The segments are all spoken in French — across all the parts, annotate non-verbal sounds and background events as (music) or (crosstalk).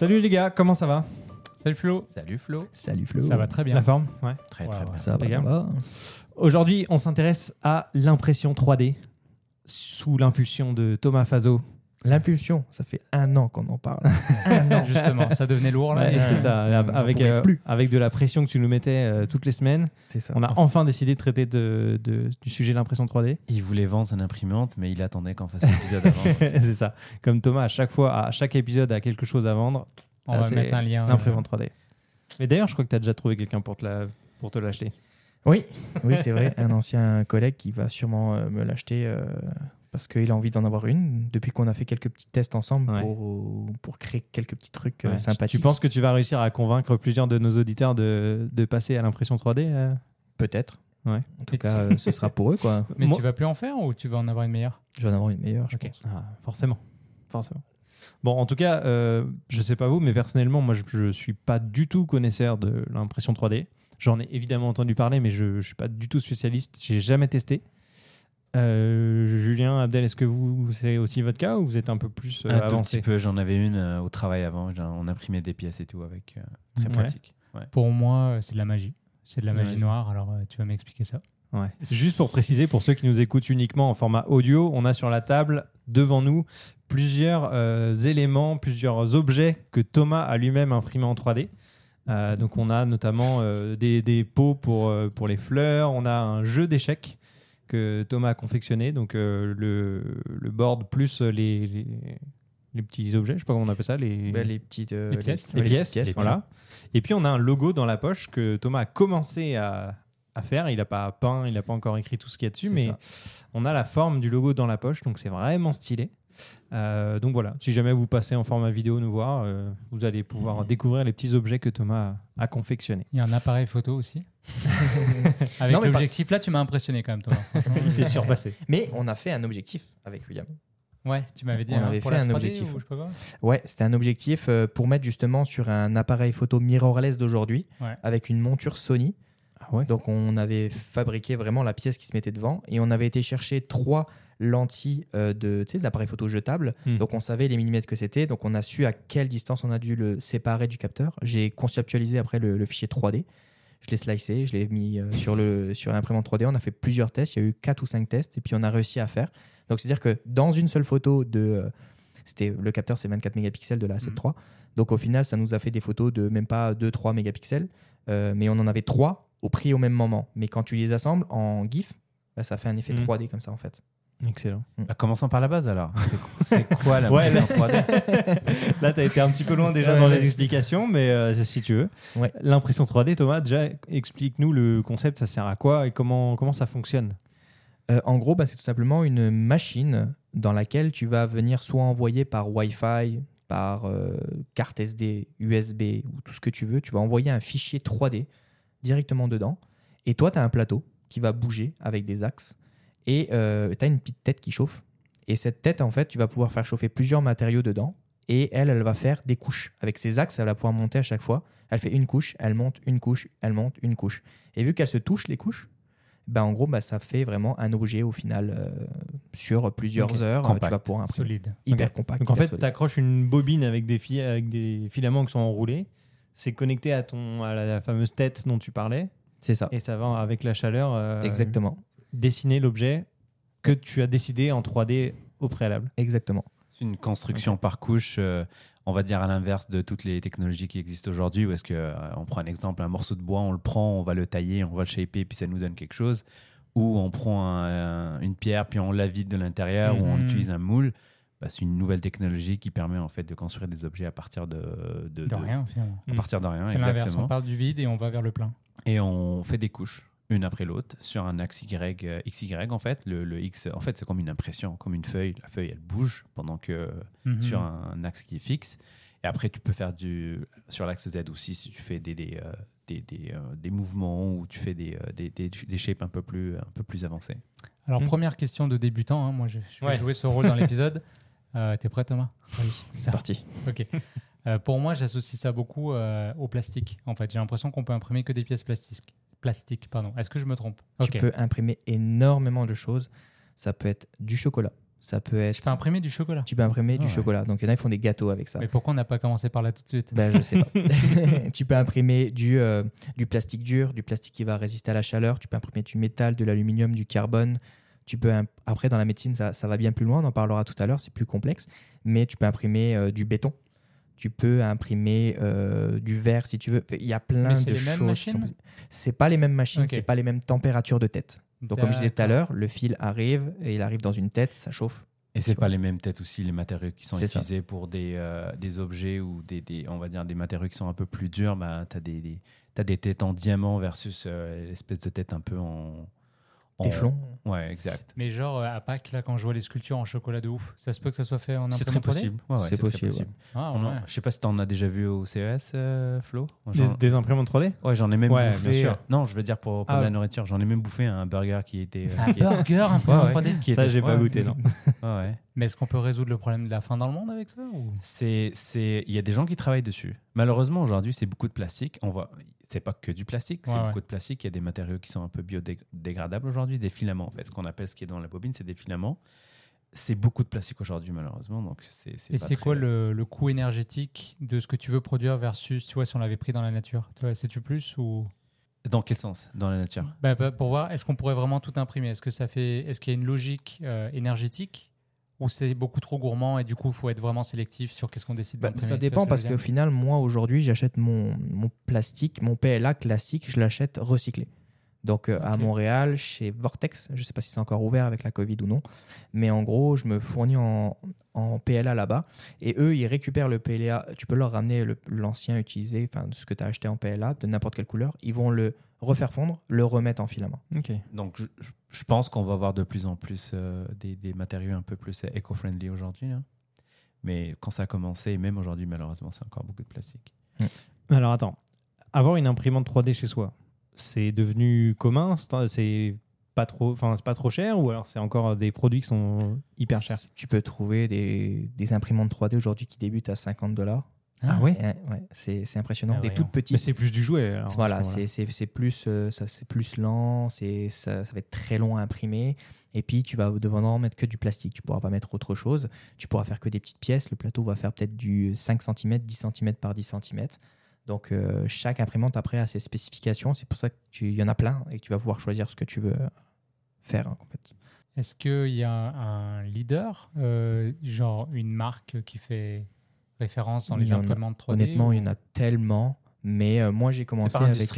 Salut les gars, comment ça va Salut Flo. Salut Flo. Salut Flo. Ça va très bien. La forme Ouais. Très très ouais. bien. Ça va, ça va. Aujourd'hui, on s'intéresse à l'impression 3D sous l'impulsion de Thomas Fazo. L'impulsion, ça fait un an qu'on en parle. (laughs) un an. Justement, ça devenait lourd là. Ouais, et- c'est ça, avec, euh, plus. avec de la pression que tu nous mettais euh, toutes les semaines. C'est ça. On a enfin décidé de traiter de, de- du sujet de l'impression 3D. Il voulait vendre son imprimante, mais il attendait qu'on fasse l'épisode avant. (laughs) c'est ça. Comme Thomas, à chaque fois, à chaque épisode, a quelque chose à vendre. On va mettre un lien. L'imprimante 3D. Mais d'ailleurs, je crois que tu as déjà trouvé quelqu'un pour te, la- pour te l'acheter. Oui, (laughs) oui c'est vrai. Un ancien collègue qui va sûrement euh, me l'acheter euh, parce qu'il a envie d'en avoir une. Depuis qu'on a fait quelques petits tests ensemble Ouais. pour, pour créer quelques petits trucs euh, Ouais. sympathiques. Tu penses que tu vas réussir à convaincre plusieurs de nos auditeurs de, de passer à l'impression 3D euh Peut-être. Ouais. En tout cas, euh, ce sera pour eux. quoi. Mais Moi- tu vas plus en faire ou tu vas en avoir une meilleure? Je vais en avoir une meilleure, je pense. Ah, forcément. Forcément. Bon, en tout cas, euh, je sais pas vous, mais personnellement, moi, je, je suis pas du tout connaisseur de l'impression 3D. J'en ai évidemment entendu parler, mais je, je suis pas du tout spécialiste. J'ai jamais testé. Euh, Julien, Abdel, est-ce que vous, c'est aussi votre cas ou vous êtes un peu plus euh, Un tout petit peu, j'en avais une euh, au travail avant. On imprimait des pièces et tout avec. euh, très Ouais. pratique. Pour moi, c'est de la magie. C'est de la magie magie. noire, alors euh, tu vas m'expliquer ça. Ouais. Juste pour préciser, pour ceux qui nous écoutent uniquement en format audio, on a sur la table devant nous plusieurs euh, éléments, plusieurs objets que Thomas a lui-même imprimés en 3D. Euh, donc on a notamment euh, des, des pots pour, euh, pour les fleurs, on a un jeu d'échecs que Thomas a confectionné, donc euh, le, le board plus les, les, les petits objets, je sais pas comment on appelle ça, les, Bah, les petites euh, Les pièces. les pièces, petites voilà. Et puis on a un logo dans la poche que Thomas a commencé à, à faire. Il n'a pas peint, il n'a pas encore écrit tout ce qu'il y a dessus, mais ça. on a la forme du logo dans la poche, donc c'est vraiment stylé. Euh, donc voilà, si jamais vous passez en format vidéo nous voir, euh, vous allez pouvoir découvrir les petits objets que Thomas a, a confectionnés. Il y a un appareil photo aussi. (laughs) Avec mais pas- l'objectif là, tu m'as impressionné quand même, Thomas. Il s'est surpassé. (laughs) Mais on a fait un objectif avec William. Ouais, tu m'avais dit. On hein, avait pour fait la un 3D objectif. ou je. Ouais, c'était un objectif euh, pour mettre justement sur un appareil photo mirrorless d'aujourd'hui Ouais. avec une monture Sony. Ah ouais Donc on avait fabriqué vraiment la pièce qui se mettait devant et on avait été chercher trois lentilles euh, de photo jetable. Hmm. Donc on savait les millimètres que c'était. Donc on a su à quelle distance on a dû le séparer du capteur. J'ai conceptualisé après le, le fichier 3D. Je l'ai slicé, je l'ai mis euh, sur le sur l'imprimante 3D. On a fait plusieurs tests. Il y a eu quatre ou cinq tests et puis on a réussi à faire. Donc c'est-à-dire que dans une seule photo de euh, c'était le capteur c'est 24 mégapixels de la A7 III. Donc au final ça nous a fait des photos de même pas 2-3 mégapixels. Euh, mais on en avait trois au prix au même moment. Mais quand tu les assembles en GIF, bah, ça fait un effet Mhm. 3D comme ça en fait. Excellent. Bah, commençons par la base alors. C'est- quoi la (laughs) Ouais, l'impression 3D Là, tu (laughs) as été un petit peu loin déjà Ouais, dans ouais. les explications, mais euh, si tu veux. Ouais. L'impression 3D, Thomas, déjà, explique-nous le concept, ça sert à quoi et comment, comment ça fonctionne? Euh, en gros, bah, c'est tout simplement une machine dans laquelle tu vas venir soit envoyer par Wi-Fi, par euh, carte SD, USB ou tout ce que tu veux. Tu vas envoyer un fichier 3D directement dedans. Et toi, tu as un plateau qui va bouger avec des axes. Et tu as une petite tête qui chauffe. Et cette tête, en fait, tu vas pouvoir faire chauffer plusieurs matériaux dedans. Et elle, elle va faire des couches. Avec ses axes, elle va pouvoir monter à chaque fois. Elle fait une couche, elle monte, une couche, elle monte, une couche. Et vu qu'elles se touchent, les couches, ben, en gros, bah, ça fait vraiment un objet au final euh, sur plusieurs heures. euh, Compact. Tu vas pouvoir imprimer. Solide. Hyper compact. Donc en fait, tu accroches une bobine avec des, fi- avec des filaments qui sont enroulés. C'est connecté à, ton, à la, la fameuse tête dont tu parlais. c'est ça. Et ça va, avec la chaleur, euh, Exactement. dessiner l'objet que tu as décidé en 3D au préalable. Exactement. C'est une construction par couche, euh, on va dire à l'inverse de toutes les technologies qui existent aujourd'hui, où est-ce que euh, on prend un exemple, un morceau de bois, on le prend, on va le tailler, on va le shaper, puis ça nous donne quelque chose, ou on prend un- un- une pierre, puis on la vide de l'intérieur, ou on Mhm. utilise un moule. Bah, c'est une nouvelle technologie qui permet en fait de construire des objets à partir de, de, De de- rien, finalement. à partir de rien, C'est l'inverse. On part du vide et on va vers le plein. Et on fait des couches, une après l'autre, sur un axe Y, euh, XY en fait. Le, le X, en fait, c'est comme une impression, comme une feuille. La feuille, elle bouge pendant que Mhm. sur un axe qui est fixe. Et après, tu peux faire du sur l'axe Z aussi si tu fais des des, euh, des, des, euh, des mouvements ou tu fais des, des, des, des shapes un peu plus un peu plus avancés. Alors, Hmm. première question de débutant. hein, Moi, je, je vais Ouais. jouer ce rôle dans l'épisode. (laughs) Euh, T'es prêt, Thomas Oui, c'est parti. Ok. Euh, pour moi, j'associe ça beaucoup euh, au plastique. En fait, j'ai l'impression qu'on peut imprimer que des pièces plastiques. Plastiques, pardon. Est-ce que je me trompe Tu peux imprimer énormément de choses. Ça peut être du chocolat, Ça peut être. Je peux imprimer du chocolat. Tu peux imprimer Ah du ouais. chocolat. Donc il y en a, ils font des gâteaux avec ça. Mais pourquoi on n'a pas commencé par là tout de suite? Ben, je sais pas. (laughs) (laughs) tu peux imprimer du, euh, du plastique dur, du plastique qui va résister à la chaleur. Tu peux imprimer du métal, de l'aluminium, du carbone. Tu peux Après, dans la médecine, ça, ça va bien plus loin. On en parlera tout à l'heure. C'est plus complexe. Mais tu peux imprimer euh, du béton. Tu peux imprimer euh, du verre si tu veux. Il y a plein Mais de les choses. sont. C'est pas les mêmes machines. Ok. C'est pas les mêmes températures de tête. Donc, comme je disais tout à l'heure, le fil arrive et il arrive dans une tête, ça chauffe. Et c'est pas vois. les mêmes têtes aussi, les matériaux qui sont ça. utilisés pour des, euh, des objets ou des, des- on va dire des matériaux qui sont un peu plus durs. Bah, tu as des, des, t'as des têtes en diamant versus euh, l'espèce de tête un peu en. En- Téflon. Ouais, exact. Mais genre, euh, à Pâques, là, quand je vois les sculptures en chocolat de ouf, ça se peut que ça soit fait en C'est imprimante très 3D? possible. Ouais, ouais, C'est très possible, Ah, ouais. Je sais pas si tu en as déjà vu au CES, euh, Flo? Des, des imprimantes 3D Ouais, j'en ai même Ouais, bouffé. bien sûr. Non, je veux dire pour, pour Ah de la ouais. nourriture. J'en ai même bouffé un burger qui était. euh, Un qui burger ouais. 3D qui Ça, était- j'ai pas ouais. goûté, non. (laughs) Ouais, ouais. Mais est-ce qu'on peut résoudre le problème de la faim dans le monde avec ça ou... C'est, c'est, il y a des gens qui travaillent dessus. Malheureusement, aujourd'hui, c'est beaucoup de plastique. On voit, c'est pas que du plastique, c'est Ouais, beaucoup de plastique. Il y a des matériaux qui sont un peu biodégradables aujourd'hui, des filaments en fait. Ce qu'on appelle ce qui est dans la bobine, c'est des filaments. C'est beaucoup de plastique aujourd'hui, malheureusement. Donc c'est, Et c'est quoi le, le coût énergétique de ce que tu veux produire versus, tu vois, si on l'avait pris dans la nature? Tu vois, Sais-tu plus ou? Dans quel sens? Dans la nature? Bah, bah, Pour voir, est-ce qu'on pourrait vraiment tout imprimer? Est-ce que ça fait, est-ce qu'il y a une logique euh, énergétique ou c'est beaucoup trop gourmand et du coup, il faut être vraiment sélectif sur qu'est-ce qu'on décide Bah, ça dépend parce qu'au final, moi aujourd'hui, j'achète mon, mon plastique, mon PLA classique, je l'achète recyclé. Donc euh, à. Montréal, chez Vortex, je ne sais pas si c'est encore ouvert avec la Covid ou non, mais en gros, je me fournis en, en PLA là-bas et eux, ils récupèrent le PLA. Tu peux leur ramener l'ancien utilisé, enfin ce que tu as acheté en PLA de n'importe quelle couleur. Ils vont le refaire fondre, le remettre en filament. Donc je, pense qu'on va avoir de plus en plus euh, des, des matériaux un peu plus euh, éco-friendly aujourd'hui. Mais quand ça a commencé, et même aujourd'hui, malheureusement, c'est encore beaucoup de plastique. Alors attends, avoir une imprimante 3D chez soi, c'est devenu commun C'est- pas trop, enfin c'est pas trop cher ou alors c'est encore des produits qui sont hyper chers? Tu peux trouver des, des imprimantes 3D aujourd'hui qui débutent à 50 dollars. Ah ouais? ouais, c'est impressionnant. Ah des toutes hein. petites. Mais c'est plus du jouet. alors, Voilà, c'est- plus, euh, ça, c'est plus lent, c'est- ça, ça va être très long à imprimer. Et puis, tu vas devoir mettre que du plastique. Tu pourras pas mettre autre chose. Tu pourras faire que des petites pièces. Le plateau va faire peut-être du 5 cm, 10 cm par 10 cm. Donc, euh, chaque imprimante, après, a ses spécifications. C'est pour ça qu'il y en a plein et que tu vas pouvoir choisir ce que tu veux faire. hein, en fait. Est-ce qu'il y a un leader, euh, genre une marque qui fait référence dans les imprimantes 3D Honnêtement, ou- il y en a tellement. Mais euh, moi, j'ai commencé avec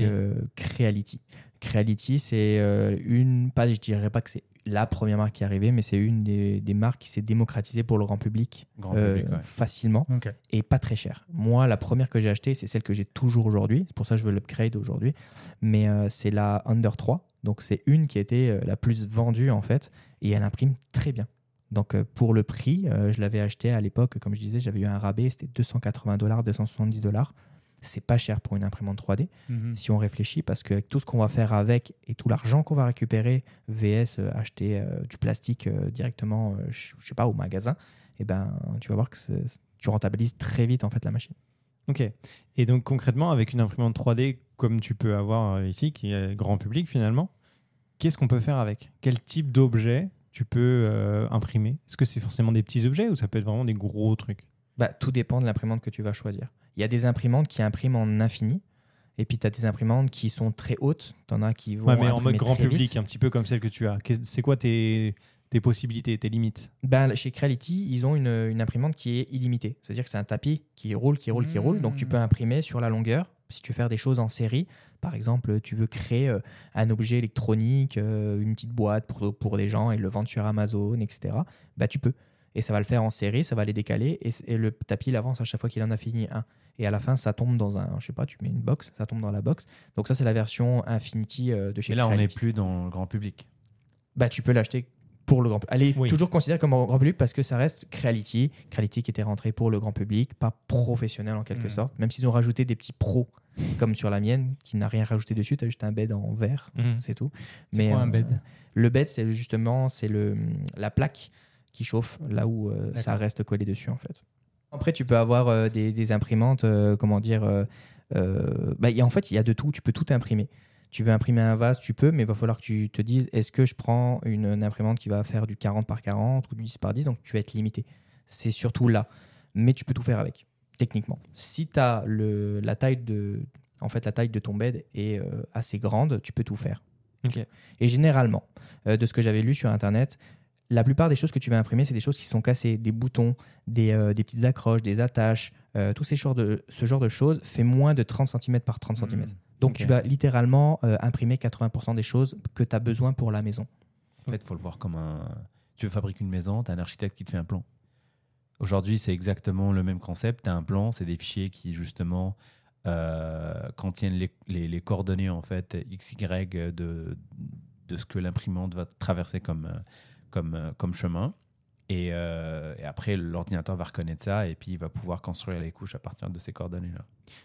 Creality. Creality, c'est une, pas, je dirais pas que c'est la première marque qui est arrivée, mais c'est une des, des marques qui s'est démocratisée pour le grand public, Grand euh, public, ouais. facilement et pas très cher. Moi, la première que j'ai achetée, c'est celle que j'ai toujours aujourd'hui. C'est pour ça que je veux l'upgrade aujourd'hui. Mais euh, c'est la Under 3. Donc, c'est une qui a été euh, la plus vendue en fait et elle imprime très bien. Donc, euh, pour le prix, euh, je l'avais acheté à l'époque, comme je disais, j'avais eu un rabais, c'était 280 dollars, 270 dollars. C'est pas cher pour une imprimante 3D Mhm. si on réfléchit, parce qu'avec tout ce qu'on va faire avec et tout l'argent qu'on va récupérer, VS, euh, acheter euh, du plastique euh, directement, je sais pas, au magasin, et ben, tu vas voir que tu rentabilises très vite en fait la machine. Ok. Et donc concrètement, avec une imprimante 3D comme tu peux avoir ici, qui est grand public finalement, qu'est-ce qu'on peut faire avec? Quel type d'objet tu peux imprimer? Est-ce que c'est forcément des petits objets ou ça peut être vraiment des gros trucs? Bah, tout dépend de l'imprimante que tu vas choisir. Il y a des imprimantes qui impriment en infini, et puis tu as des imprimantes qui sont très hautes, tu en as qui vont Ouais, mais en mode grand vite. public, un petit peu comme celle que tu as. C'est quoi tes, tes possibilités, tes limites? Ben, chez Creality, ils ont une, une imprimante qui est illimitée. C'est-à-dire que c'est un tapis qui roule, qui roule, qui roule. Donc tu peux Mmh. imprimer sur la longueur. Si tu veux faire des choses en série, par exemple, tu veux créer euh, un objet électronique, euh, une petite boîte pour, pour des gens et le vendre sur Amazon, etc., bah, tu peux. Et ça va le faire en série, ça va les décaler et, et le tapis il avance à chaque fois qu'il en a fini un. Et à la fin, ça tombe dans un, je sais pas, tu mets une box, ça tombe dans la box. Donc ça, c'est la version Infinity euh, de chez Et là, on n'est plus dans le grand public. bah, tu peux l'acheter pour le grand public. Elle est Oui. toujours considérée comme un grand public parce que ça reste Creality. Creality qui était rentré pour le grand public, pas professionnel en quelque Mm. sorte. Même s'ils ont rajouté des petits pros, comme sur la mienne, qui n'a rien rajouté dessus. Tu as juste un bed en verre, c'est tout. C'est quoi un euh, bed? Le bed, c'est justement c'est le, la plaque qui chauffe là où euh, ça reste collé dessus en fait. Après, tu peux avoir euh, des, des imprimantes, euh, comment dire, euh, bah, y a- en fait, il y a de tout, tu peux tout imprimer. Tu veux imprimer un vase, tu peux, mais il va falloir que tu te dises est-ce que je prends une, une imprimante qui va faire du 40 par 40 ou du 10 par 10 Donc tu vas être limité. C'est surtout là. Mais tu peux tout faire avec, techniquement. Si tu as le, la taille de. En fait, la taille de ton bed est euh, assez grande, tu peux tout faire. Et généralement, euh, de ce que j'avais lu sur Internet, la plupart des choses que tu vas imprimer, c'est des choses qui sont cassées, des boutons, des, euh, des petites accroches, des attaches, euh, tous ces genres de, ce genre de choses fait moins de 30 cm par 30 cm. Mhm. Donc tu vas littéralement euh, imprimer 80% des choses que tu as besoin pour la maison. En fait, il faut le voir comme un. Tu veux fabriquer une maison, tu as un architecte qui te fait un plan. Aujourd'hui, c'est exactement le même concept. Tu as un plan, c'est des fichiers qui, justement, euh, contiennent les, les- les coordonnées, en fait, XY de, de ce que l'imprimante va traverser comme, comme, euh, comme chemin. Et, euh, et après, l'ordinateur va reconnaître ça et puis il va pouvoir construire les couches à partir de ces coordonnées-là.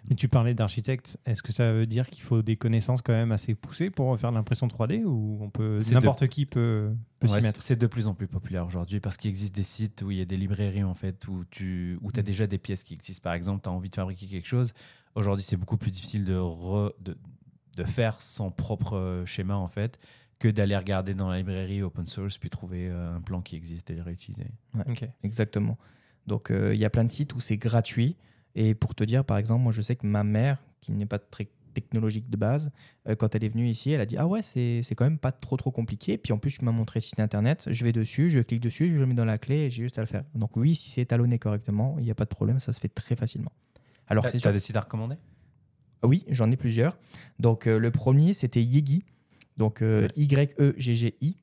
Mais tu parlais d'architecte. Est-ce que ça veut dire qu'il faut des connaissances quand même assez poussées pour faire de l'impression 3D ou on peut n'importe qui peut, peut Ouais, s'y mettre? c'est de plus en plus populaire aujourd'hui parce qu'il existe des sites où il y a des librairies en fait où tu où as déjà des pièces qui existent. Par exemple, tu as envie de fabriquer quelque chose. Aujourd'hui, c'est beaucoup plus difficile de, re- de, de faire son propre euh, schéma en fait que d'aller regarder dans la librairie open source puis trouver euh, un plan qui existe et le réutiliser. Ok. Exactement. Donc euh, il y a plein de sites où c'est gratuit. Et pour te dire, par exemple, moi je sais que ma mère, qui n'est pas très technologique de base, euh, quand elle est venue ici, elle a dit Ah ouais, c'est c'est quand même pas trop trop compliqué. Puis en plus, tu m'as montré le site internet, je vais dessus, je clique dessus, je le mets dans la clé et j'ai juste à le faire. Donc oui, si c'est étalonné correctement, il n'y a pas de problème, ça se fait très facilement. Alors c'est Tu as des sites à recommander? Oui, j'en ai plusieurs. Donc, euh, le premier, c'était Yegi. Donc, euh, Y-E-G-G-I.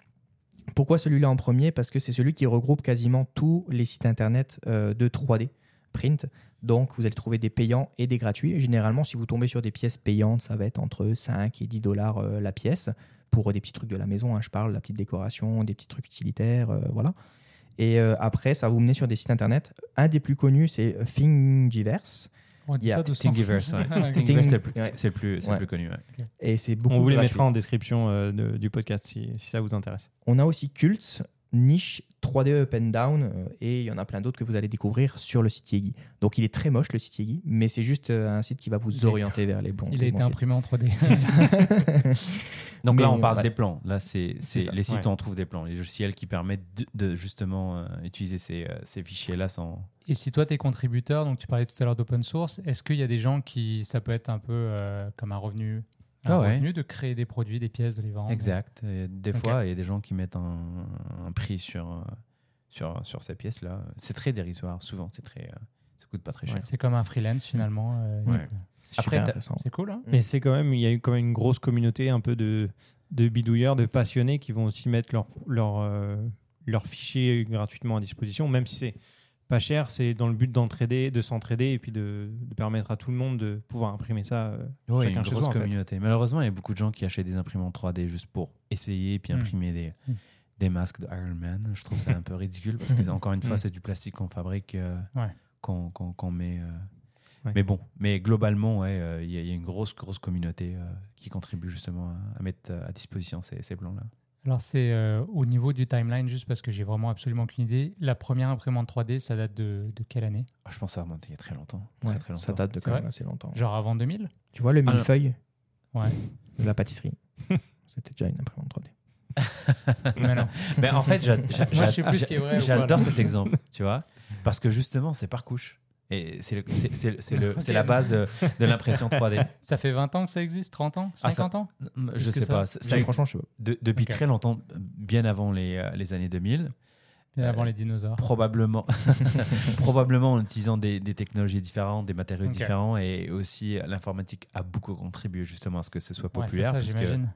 Pourquoi celui-là en premier? Parce que c'est celui qui regroupe quasiment tous les sites internet euh, de 3D print. Donc, vous allez trouver des payants et des gratuits. Généralement, si vous tombez sur des pièces payantes, ça va être entre 5 et 10 dollars euh, la pièce pour des petits trucs de la maison. hein, je parle, la petite décoration, des petits trucs utilitaires, euh, voilà. Et après, ça va vous mener sur des sites internet. Un des plus connus, c'est Thingiverse. On dit Yeah, ça doucement. Thingiverse, (laughs) ouais. Ok. Thingiverse, c'est le plus, Ouais. c'est le plus, c'est le Ouais. plus connu. ouais. Et c'est beaucoup On vous les gratuit. mettra en description euh, de- du podcast si, si ça vous intéresse. On a aussi Cult, Niche, 3D Up and Down, euh, et il y en a plein d'autres que vous allez découvrir sur le site Yegi. Donc il est très moche le site Yegi, mais c'est juste euh, un site qui va vous orienter vers les bons. Il a bons été sites. imprimé en 3D. C'est ça. (laughs) Donc Mais, là, on parle ouais. des plans. Là, c'est les sites ouais. où on trouve des plans, les logiciels qui permettent de, de justement euh, utiliser ces, euh, ces fichiers-là sans. Et si toi, tu es contributeur, donc tu parlais tout à l'heure d'open source, est-ce qu'il y a des gens qui, ça peut être un peu euh, comme un revenu, Ah ouais. revenu de créer des produits, des pièces, de les vendre Exact. Et des fois, il y a des gens qui mettent un, un prix sur, euh, sur, sur ces pièces-là. C'est très dérisoire. Souvent, c'est très, euh, ça coûte pas très cher. C'est comme un freelance finalement. euh, Ouais. Super Après. C'est cool, hein Mais c'est quand même, il y a eu quand même une grosse communauté un peu de, de bidouilleurs, de passionnés qui vont aussi mettre leurs leur, euh, leurs fichiers gratuitement à disposition, même si c'est pas cher, c'est dans le but d'entraider, de s'entraider et puis de, de permettre à tout le monde de pouvoir imprimer ça. euh, chacun une grosse soi, en fait. communauté. Malheureusement, il y a beaucoup de gens qui achètent des imprimantes 3D juste pour essayer puis Mm. imprimer des, des masques de Iron Man. Je trouve ça un peu ridicule parce que, (laughs) encore une fois, Mm. c'est du plastique qu'on fabrique, euh, Ouais. qu'on qu'on- qu'on met. euh. Ouais. Mais bon, mais globalement, ouais, euh, il y, a- il y a une grosse, grosse communauté euh, qui contribue justement à, à mettre à disposition ces, ces plans-là. Alors c'est euh, au niveau du timeline, juste parce que j'ai vraiment absolument aucune idée. La première imprimante 3D, ça date de, de quelle année? Ah, je pense que ça remonte il y a très longtemps. Très, Ouais, très longtemps. ça date de quand même assez longtemps. Genre avant 2000 Tu vois le Ah, millefeuille? Ouais. de (laughs) la pâtisserie (laughs) C'était déjà une imprimante 3D. Mais non. Mais en fait, J'adore cet exemple, tu vois, parce que justement, c'est par couche. Et c'est le- c'est- c'est- c'est le- (laughs) c'est Ok. la base de, de l'impression 3D. (laughs) Ça fait 20 ans que ça existe 30 ans Ah, ça- 50 ans? Je sais ça? pas. ça- Ça, ça- franchement, je sais pas. de- depuis très longtemps, bien avant les, euh, les années 2000, Bien Euh, avant les dinosaures. probablement, (laughs) probablement en utilisant des, des technologies différentes, des matériaux différents, et aussi euh, l'informatique a beaucoup contribué justement à ce que ce soit Ouais, populaire, ça, parce que j'imagine.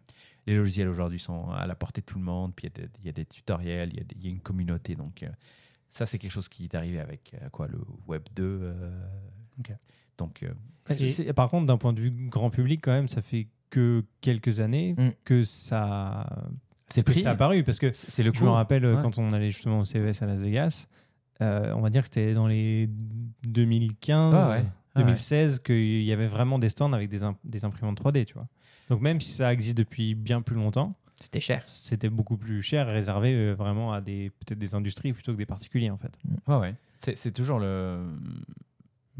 les logiciels aujourd'hui sont à la portée de tout le monde, puis il y a des- il y, a des tutoriels, il y, a y une communauté, donc euh, ça c'est quelque chose qui est arrivé avec euh, quoi le Web 2. euh. Donc euh, Par contre, d'un point de vue grand public, quand même, ça fait que quelques années Mm. que ça, c'est que pris. ça a apparu. Parce que C'est le je coup. me rappelle Ouais. quand on allait justement au CES à Las Vegas, euh, on va dire que c'était dans les 2015, Ah ouais. Ah ouais. 2016 qu'il y avait vraiment des stands avec des, imp- des imprimantes 3D, tu vois. Donc même si ça existe depuis bien plus longtemps, C'était cher. c'était beaucoup plus cher réservé euh, vraiment à des peut-être des industries plutôt que des particuliers en fait. Ouais, ouais. C'est c'est toujours le.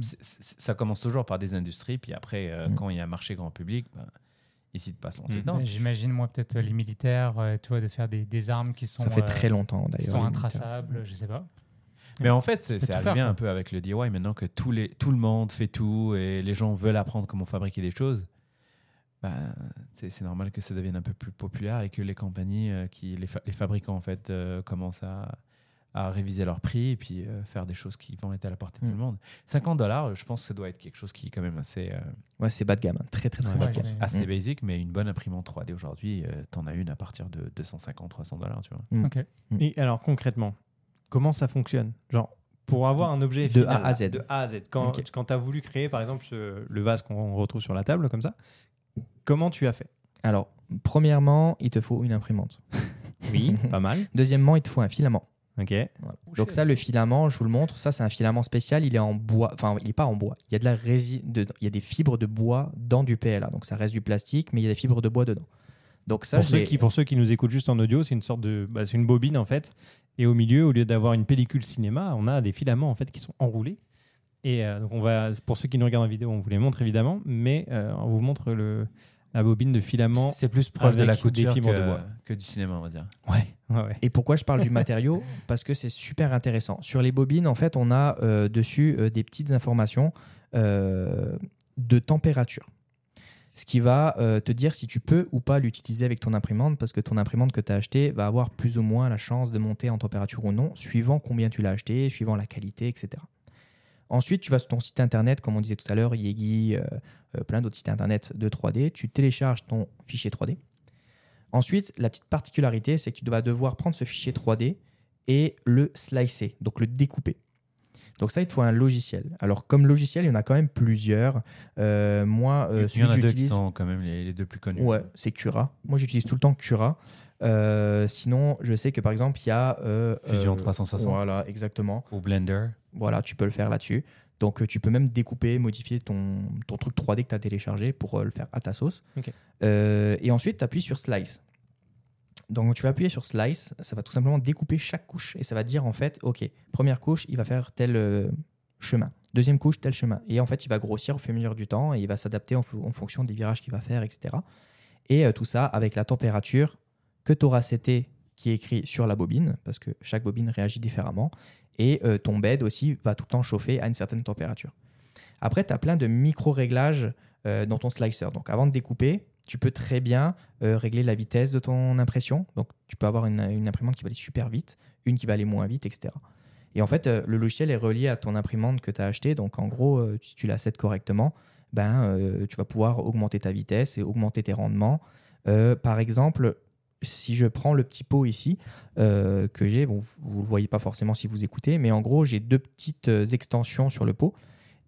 ça commence toujours par des industries, puis après, euh, Mm. quand il y a un marché grand public, ben, ici de pas se lancer Mm. dedans. Ben, J'imagine, moi, peut-être euh, les militaires, euh, tu vois, de faire des, des armes qui sont, Ça fait euh, très longtemps qui d'ailleurs. sont les intraçables, je sais pas. Mais en fait, c'est Faut c'est tout faire, arrivé un peu avec le DIY maintenant que tous les, tout le monde fait tout et les gens veulent apprendre comment fabriquer des choses. Ben, c'est c'est normal que ça devienne un peu plus populaire et que les compagnies, euh, qui, les, fa- les fabricants en fait, euh, commencent à, à réviser leurs prix et puis euh, faire des choses qui vont être à la portée de tout Mm. le monde. 50 dollars, je pense que ça doit être quelque chose qui est quand même assez, euh, Ouais, c'est bas de gamme. hein. Très, très, très Ouais, bas de gamme. assez Mm. basic, mais une bonne imprimante 3D aujourd'hui, euh, t'en as une à partir de 250, 300 dollars, tu vois. Mm. Ok. Et alors concrètement, comment ça fonctionne? Genre, pour avoir un objet De final, A à Z. De A à Z. Quand, Ok. quand tu as voulu créer, par exemple, ce- le vase qu'on retrouve sur la table, comme ça, comment tu as fait? Alors, premièrement, il te faut une imprimante. (laughs) Oui, pas mal. Deuxièmement, il te faut un filament. Ok. Voilà. Donc ça, le filament, je vous le montre. Ça, c'est un filament spécial. Il est en bois. Enfin, il n'est pas en bois. Il y a de la rési- de- il y a des fibres de bois dans du PLA. Donc ça reste du plastique, mais il y a des fibres de bois dedans. Donc ça, pour, ceux qui, pour ceux qui nous écoutent juste en audio, c'est une sorte de, bah, c'est une bobine en fait. Et au milieu, au lieu d'avoir une pellicule cinéma, on a des filaments en fait qui sont enroulés. Et euh, donc on va, pour ceux qui nous regardent en vidéo, on vous les montre évidemment, mais euh, on vous montre le, la bobine de filament. C'est plus proche de la des couture fibres que, de bois. que du cinéma, on va dire. Ouais, ouais, ouais. Et pourquoi je parle du matériau? (laughs) Parce que c'est super intéressant. Sur les bobines, en fait, on a euh, dessus euh, des petites informations euh, de température. Ce qui va euh, te dire si tu peux ou pas l'utiliser avec ton imprimante, parce que ton imprimante que tu as acheté va avoir plus ou moins la chance de monter en température ou non, suivant combien tu l'as acheté, suivant la qualité, etc. Ensuite, tu vas sur ton site internet, comme on disait tout à l'heure, Yegi, euh, euh, plein d'autres sites internet de 3D, tu télécharges ton fichier 3D. Ensuite, la petite particularité, c'est que tu vas devoir prendre ce fichier 3D et le slicer, donc le découper. Donc ça, il te faut un logiciel. Alors comme logiciel, il y en a quand même plusieurs. Euh, moi, euh, Il y en a deux qui sont quand même les, les deux plus connus. ouais, c'est Cura. Moi, j'utilise tout le temps Cura. Euh, sinon, je sais que par exemple, il y a Fusion euh, 360. Voilà, exactement. Au Blender. Voilà, tu peux le faire là-dessus. Donc, euh, tu peux même découper, modifier ton, ton truc 3D que tu as téléchargé pour euh, le faire à ta sauce. Euh, et ensuite, tu appuies sur Slice. Donc, tu vas appuyer sur Slice, ça va tout simplement découper chaque couche. Et ça va dire, en fait, OK, première couche, il va faire tel euh, chemin. Deuxième couche, tel chemin. Et en fait, il va grossir au fur et à mesure du temps et il va s'adapter en, fo- en fonction des virages qu'il va faire, etc. Et euh, tout ça avec la température que tu auras setée qui est écrit sur la bobine, parce que chaque bobine réagit différemment. Et euh, ton bed aussi va tout le temps chauffer à une certaine température. Après, tu as plein de micro-réglages euh, dans ton slicer. Donc avant de découper, tu peux très bien euh, régler la vitesse de ton impression. Donc tu peux avoir une, imprimante qui va aller super vite, une qui va aller moins vite, etc. Et en fait, le logiciel est relié à ton imprimante que tu as acheté. Donc en gros, si tu la sets correctement, ben, tu vas pouvoir augmenter ta vitesse et augmenter tes rendements. Par exemple, si je prends le petit pot ici euh, que j'ai, bon, vous ne le voyez pas forcément si vous écoutez, mais en gros, j'ai deux petites euh, extensions sur le pot.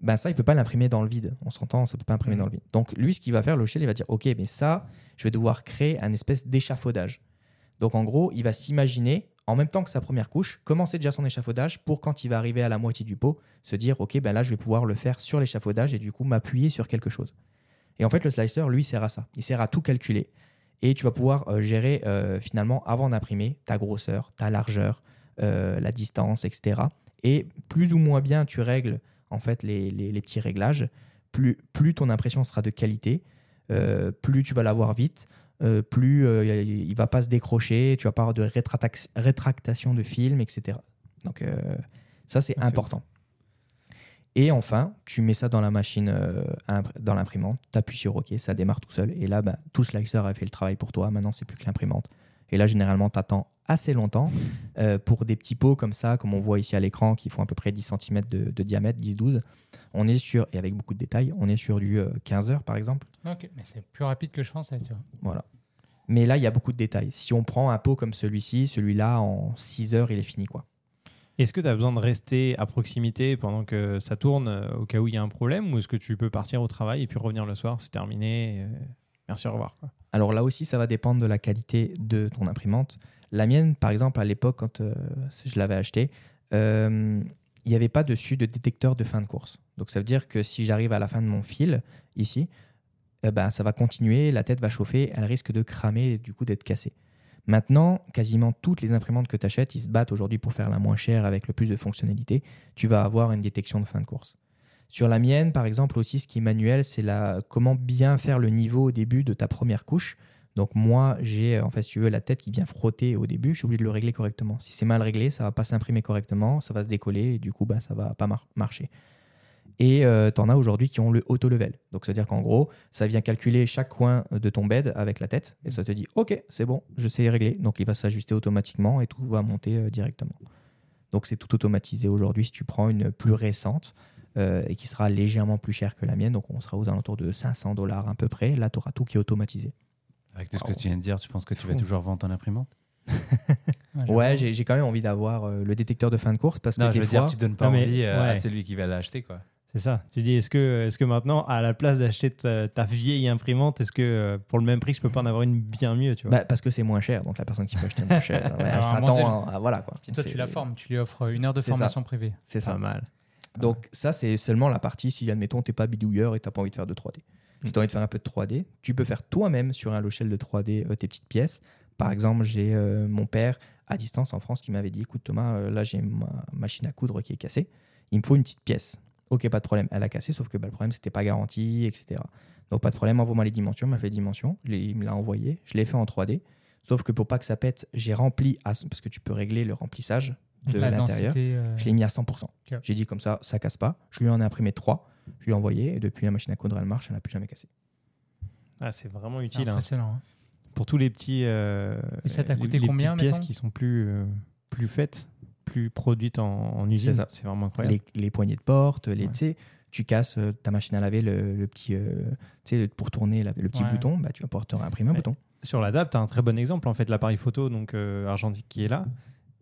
Ben ça, il ne peut pas l'imprimer dans le vide. On s'entend, ça ne peut pas imprimer Mhm. dans le vide. Donc lui, ce qu'il va faire, le logiciel, il va dire, OK, mais ça, je vais devoir créer un espèce d'échafaudage. Donc en gros, il va s'imaginer, en même temps que sa première couche, commencer déjà son échafaudage pour quand il va arriver à la moitié du pot, se dire, OK, ben là, je vais pouvoir le faire sur l'échafaudage et du coup m'appuyer sur quelque chose. Et en fait, le slicer, lui, sert à ça. Il sert à tout calculer. Et tu vas pouvoir euh, gérer euh, finalement, avant d'imprimer, ta grosseur, ta largeur, euh, la distance, etc. Et plus ou moins bien tu règles en fait les, les- les petits réglages, plus, plus ton impression sera de qualité, euh, plus tu vas l'avoir vite, euh, plus euh, il ne va pas se décrocher, tu vas pas avoir de rétractation de film, etc. Donc ça, c'est Ah, c'est important. Et enfin, tu mets ça dans la machine, euh, dans l'imprimante, tu appuies sur OK, ça démarre tout seul. Et là, bah, tout le slicer a fait le travail pour toi. Maintenant, c'est plus que l'imprimante. Et là, généralement, tu attends assez longtemps euh, pour des petits pots comme ça, comme on voit ici à l'écran, qui font à peu près 10 cm de, de diamètre, 10-12. On est sur, et avec beaucoup de détails, on est sur du euh, 15 heures par exemple. Ok, mais c'est plus rapide que je pensais, tu vois. Voilà. Mais là, il y a beaucoup de détails. Si on prend un pot comme celui-ci, celui-là, en 6 heures, il est fini. quoi. Est-ce que tu as besoin de rester à proximité pendant que ça tourne euh, au cas où il y a un problème ou est-ce que tu peux partir au travail et puis revenir le soir, c'est terminé, euh, merci, au revoir. Alors là aussi, ça va dépendre de la qualité de ton imprimante. La mienne, par exemple, à l'époque, quand euh, je l'avais acheté, euh, il n'y avait pas dessus de détecteur de fin de course. Donc ça veut dire que si j'arrive à la fin de mon fil, ici, eh ben, ça va continuer, la tête va chauffer, elle risque de cramer et du coup d'être cassée. Maintenant, quasiment toutes les imprimantes que tu achètes, ils se battent aujourd'hui pour faire la moins chère avec le plus de fonctionnalités. Tu vas avoir une détection de fin de course. Sur la mienne, par exemple, aussi, ce qui est manuel, c'est la, comment bien faire le niveau au début de ta première couche. Donc moi, j'ai en fait, si tu veux, la tête qui vient frotter au début, je suis obligé de le régler correctement. Si c'est mal réglé, ça va pas s'imprimer correctement, ça va se décoller et du coup, bah, ça va pas mar- marcher. Et tu en as aujourd'hui qui ont le auto-level. Donc c'est-à-dire qu'en gros, ça vient calculer chaque coin de ton bed avec la tête et ça te dit OK, c'est bon, je sais régler. Donc il va s'ajuster automatiquement et tout va monter euh, directement. Donc c'est tout automatisé aujourd'hui si tu prends une plus récente euh, et qui sera légèrement plus chère que la mienne. Donc on sera aux alentours de 500 dollars à peu près. Là, tu auras tout qui est automatisé. Avec tout ce que tu viens de dire, tu penses que tu Fou. vas toujours vendre ton imprimante? (laughs) Ouais, j'ai quand même envie d'avoir euh, le détecteur de fin de course parce que Non, des je veux fois, dire, tu donnes pas Non, mais- envie euh, à ouais. celui qui va l'acheter, quoi. C'est ça. Tu dis, est-ce que, est que maintenant, à la place d'acheter ta, ta vieille imprimante, est-ce que euh, pour le même prix, je peux pas en avoir une bien mieux tu vois? Bah, parce que c'est moins cher. Donc la personne qui peut acheter moins cher, ouais, (laughs) elle s'attend à, à- voilà quoi. Puis toi, tu la formes, tu lui offres une heure de ça. formation privée. C'est ça. Pas mal. Donc ça, c'est seulement la partie si, admettons, t'es pas bidouilleur et t'as pas envie de faire de 3D. Si t'as envie de faire un peu de 3D, tu peux faire toi-même sur un logiciel de 3D euh, tes petites pièces. Par exemple, j'ai euh, mon père à distance en France qui m'avait dit, écoute Thomas, euh, là j'ai ma machine à coudre qui est cassée, il me faut une petite pièce. Ok, pas de problème, elle a cassé, sauf que bah, le problème c'était pas garanti, etc. Donc pas de problème, envoie-moi les dimensions, il m'a fait les dimensions, je il me l'a envoyé, je l'ai fait en 3D. Sauf que pour pas que ça pète, j'ai rempli, à- parce que tu peux régler le remplissage de la l'intérieur. densité. euh, Je l'ai mis à 100%. Ok. J'ai dit comme ça, ça casse pas. Je lui en ai imprimé trois. Je lui ai envoyé et depuis la machine à coudre, elle marche, elle n'a plus jamais cassé. Ah, c'est vraiment utile. hein. impressionnant. hein. Pour tous les petits. euh, Et ça t'a les- coûté les combien, petites pièces qui sont plus, euh, plus faites, plus produites en, en usine. C'est vraiment incroyable. Les, les poignées de porte, les, Ouais. tu casses euh, ta machine à laver, le, le petit, euh, tu sais, pour tourner la- le petit Ouais. bouton, bah, tu vas pouvoir te réimprimer un bouton. Sur la table, tu as un très bon exemple. En fait, l'appareil photo donc euh, argentique qui est là,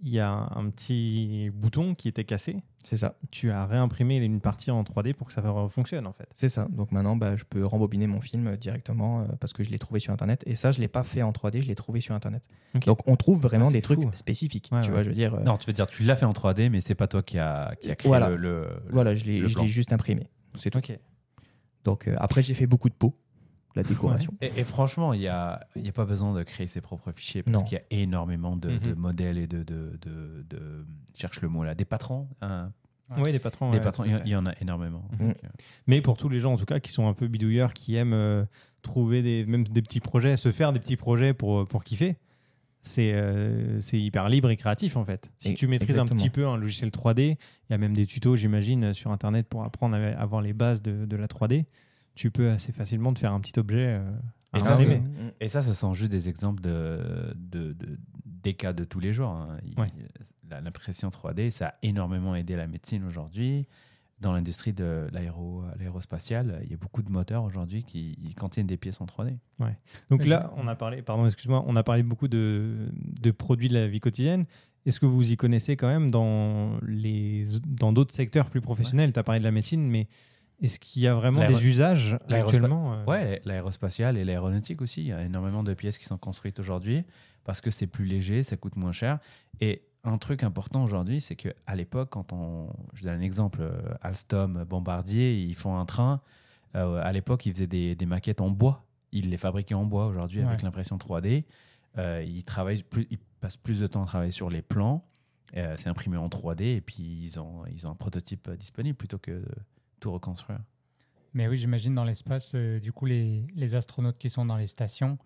il y a un petit bouton qui était cassé. C'est ça. Tu as réimprimé une partie en 3D pour que ça fonctionne en fait. C'est ça. Donc maintenant, bah, je peux rembobiner mon film directement euh, parce que je l'ai trouvé sur Internet. Et ça, je ne l'ai pas fait en 3D, je l'ai trouvé sur Internet. Donc on trouve vraiment Ah, des trucs spécifiques. Ouais, tu ouais. vois, je veux dire. euh, Non, tu veux dire, tu l'as fait en 3D, mais c'est pas toi qui a, qui a créé Voilà. le, le- voilà, je l'ai juste imprimé. C'est tout. Ok. Donc euh, après, j'ai fait beaucoup de pots, la décoration. Et, et franchement, il n'y a, il y a pas besoin de créer ses propres fichiers parce qu'il y a énormément de, de Mhm. modèles et de, de, de, de- je cherche le mot là, des patrons. hein. Oui, des patrons. des ouais, patrons, il y en- y a énormément. Mhm. Donc, euh, Mais pour tous les gens en tout cas qui sont un peu bidouilleurs, qui aiment euh, trouver des, même des petits projets, se faire des petits projets pour, pour kiffer, c'est euh, c'est hyper libre et créatif en fait. Si Et- tu maîtrises un petit peu un logiciel 3D, il y a même des tutos, j'imagine, sur internet pour apprendre à avoir les bases de, de la 3D. Tu peux assez facilement te faire un petit objet. euh, Et ça, Et ça, ce sont juste des exemples de, de, de- des cas de tous les jours. hein. Ouais. L'impression 3D, ça a énormément aidé la médecine aujourd'hui. Dans l'industrie de l'aéro- l'aérospatiale, il y a beaucoup de moteurs aujourd'hui qui ils contiennent des pièces en 3D. Donc Mais là, je- on a parlé, pardon, excuse-moi, on a parlé beaucoup de, de produits de la vie quotidienne. Est-ce que vous y connaissez quand même dans les dans d'autres secteurs plus professionnels? Tu as parlé de la médecine, mais est-ce qu'il y a vraiment des usages actuellement euh, Ouais, l'aérospatiale et l'aéronautique aussi. Il y a énormément de pièces qui sont construites aujourd'hui parce que c'est plus léger, ça coûte moins cher. Et un truc important aujourd'hui, c'est qu'à l'époque, quand on. Je donne un exemple euh, Alstom, Bombardier, ils font un train. euh, à l'époque, ils faisaient des, des maquettes en bois. Ils les fabriquaient en bois aujourd'hui avec l'impression 3D. Euh, ils, travaillent plus, ils passent plus de temps à travailler sur les plans. Euh, c'est imprimé en 3D et puis ils ont, ils ont un prototype disponible plutôt que tout reconstruire. Mais oui, j'imagine dans l'espace, euh, du coup, les, les astronautes qui sont dans les stations,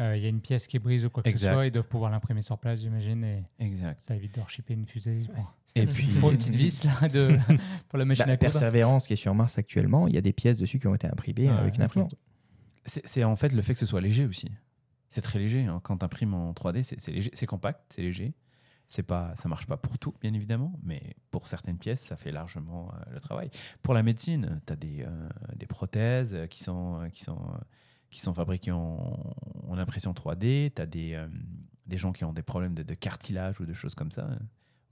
euh, il y a une pièce qui brise ou quoi que ce soit, ils doivent pouvoir l'imprimer sur place, j'imagine, et Exact. ça évite de reshipper une fusée. Bon. Et Il puis- faut une petite vis là, de, (laughs) pour la machine Bah, à coudre. Persévérance qui est sur Mars actuellement, il y a des pièces dessus qui ont été imprimées Ah, avec une imprimante. C'est en fait le fait que ce soit léger aussi. C'est très léger. hein. Quand tu imprimes en 3D, c'est c'est léger, c'est compact, c'est léger. C'est pas, ça marche pas pour tout, bien évidemment, mais pour certaines pièces, ça fait largement euh, le travail. Pour la médecine, tu as des, euh, des prothèses qui sont, euh, qui sont, qui sont fabriquées en, en impression 3D. Tu as des, euh, des gens qui ont des problèmes de, de cartilage ou de choses comme ça.